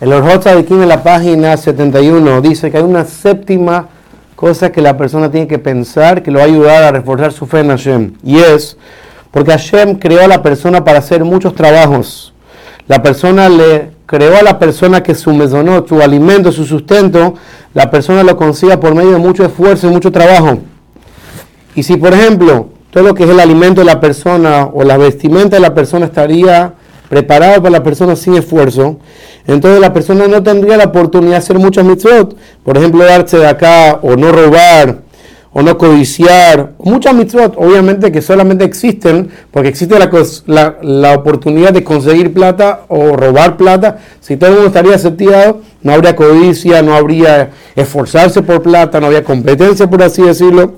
El Orhot aquí en la página 71 dice que hay una séptima cosa que la persona tiene que pensar que lo va a ayudar a reforzar su fe en Hashem. Y es porque Hashem creó a la persona para hacer muchos trabajos. La persona le creó a la persona que su mesonot, su alimento, su sustento, la persona lo consiga por medio de mucho esfuerzo y mucho trabajo. Y si, por ejemplo, todo lo que es el alimento de la persona o la vestimenta de la persona estaría preparado para la persona sin esfuerzo, entonces la persona no tendría la oportunidad de hacer muchas mitzvot. Por ejemplo, darse de acá o no robar o no codiciar. Muchas mitzvot, obviamente que solamente existen porque existe la, la, oportunidad de conseguir plata o robar plata. Si todo el mundo estaría no habría codicia, no habría esforzarse por plata, no habría competencia, por así decirlo.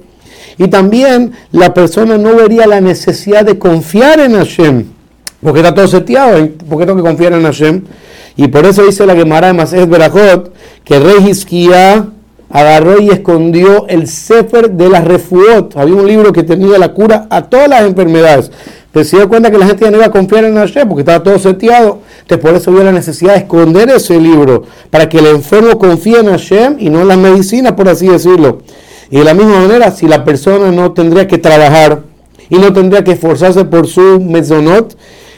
Y también la persona no vería la necesidad de confiar en Hashem, porque está todo seteado, porque tengo que confiar en Hashem. Y por eso dice la Gemara de Masés Berajot que el rey agarró y escondió el Sefer de las Refuot. Había un libro que tenía la cura a todas las enfermedades. Pero se dio cuenta que la gente ya no iba a confiar en Hashem porque estaba todo seteado. Entonces por eso había la necesidad de esconder ese libro para que el enfermo confíe en Hashem y no en las medicinas, por así decirlo. Y de la misma manera, si la persona no tendría que trabajar y no tendría que esforzarse por su mezonot,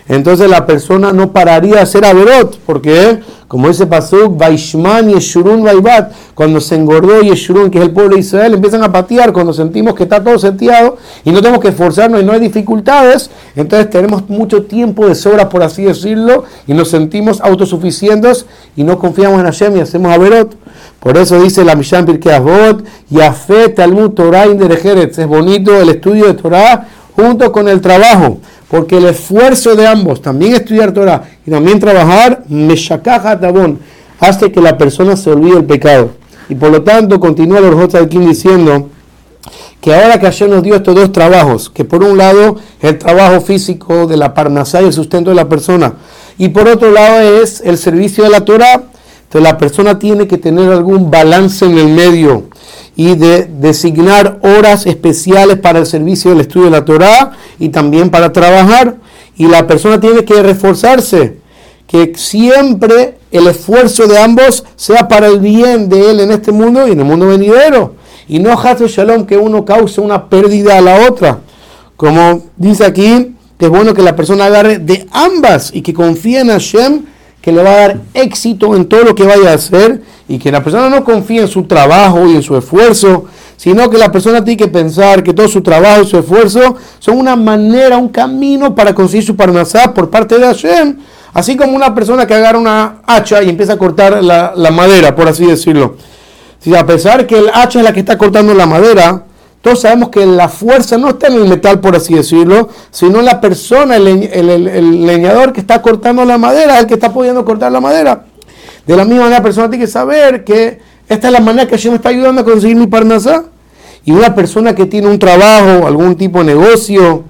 entonces la persona no pararía de hacer averot, porque como dice Pasuk, Vaishman y Eshurun Vaibat, cuando se engordó Yeshurun, que es el pueblo de Israel, empiezan a patear cuando sentimos que está todo seteado y no tenemos que esforzarnos y no hay dificultades, entonces tenemos mucho tiempo de sobra, por así decirlo, y nos sentimos autosuficientes y no confiamos en Hashem y hacemos averot. Por eso dice la Mishan Pirkei Avot, Yafet Talmud Torah Inderejeretz. Es bonito el estudio de Torah junto con el trabajo, porque el esfuerzo de ambos, también estudiar Torah y también trabajar, Meshakaja Tabón, hace que la persona se olvide el pecado. Y por lo tanto, continúa el aquí diciendo que ahora que ayer nos dio estos dos trabajos, que por un lado el trabajo físico de la parnasá y el sustento de la persona, y por otro lado es el servicio de la Torah, entonces la persona tiene que tener algún balance en el medio y de designar horas especiales para el servicio del estudio de la Torah y también para trabajar. Y la persona tiene que reforzarse, que siempre el esfuerzo de ambos sea para el bien de él en este mundo y en el mundo venidero. Y no Hazel Shalom que uno cause una pérdida a la otra. Como dice aquí, que es bueno que la persona agarre de ambas y que confíe en Hashem que le va a dar éxito en todo lo que vaya a hacer y que la persona no confíe en su trabajo y en su esfuerzo, sino que la persona tiene que pensar que todo su trabajo y su esfuerzo son una manera, un camino para conseguir su parnasá por parte de Hashem. Así como una persona que agarra una hacha y empieza a cortar la, la madera, por así decirlo. Si a pesar que el hacha es la que está cortando la madera, todos sabemos que la fuerza no está en el metal, por así decirlo, sino en la persona, el, leñador que está cortando la madera, el que está pudiendo cortar la madera. De la misma manera, la persona tiene que saber que esta es la manera que Hashem me está ayudando a conseguir mi parnasá. Y una persona que tiene un trabajo, algún tipo de negocio,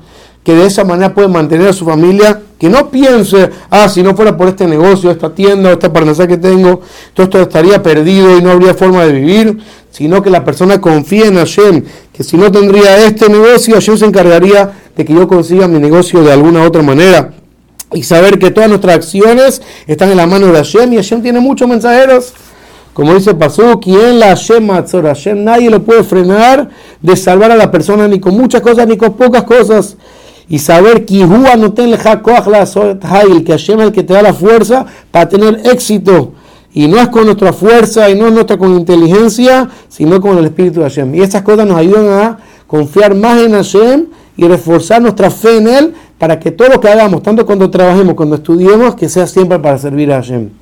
que de esa manera puede mantener a su familia, que no piense, ah, si no fuera por este negocio, esta tienda, esta parnasá que tengo, todo esto estaría perdido y no habría forma de vivir, sino que la persona confíe en Hashem, que si no tendría este negocio, Hashem se encargaría de que yo consiga mi negocio de alguna otra manera. Y saber que todas nuestras acciones están en la mano de Hashem y Hashem tiene muchos mensajeros. Como dice Pasú, quien la Hashem Hashem nadie lo puede frenar de salvar a la persona ni con muchas cosas ni con pocas cosas. Y saber que Hashem es el que te da la fuerza para tener éxito. Y no es con nuestra fuerza y no es nuestra con inteligencia, sino con el Espíritu de Hashem. Y esas cosas nos ayudan a confiar más en Hashem y reforzar nuestra fe en Él para que todo lo que hagamos, tanto cuando trabajemos, cuando estudiemos, que sea siempre para servir a Hashem.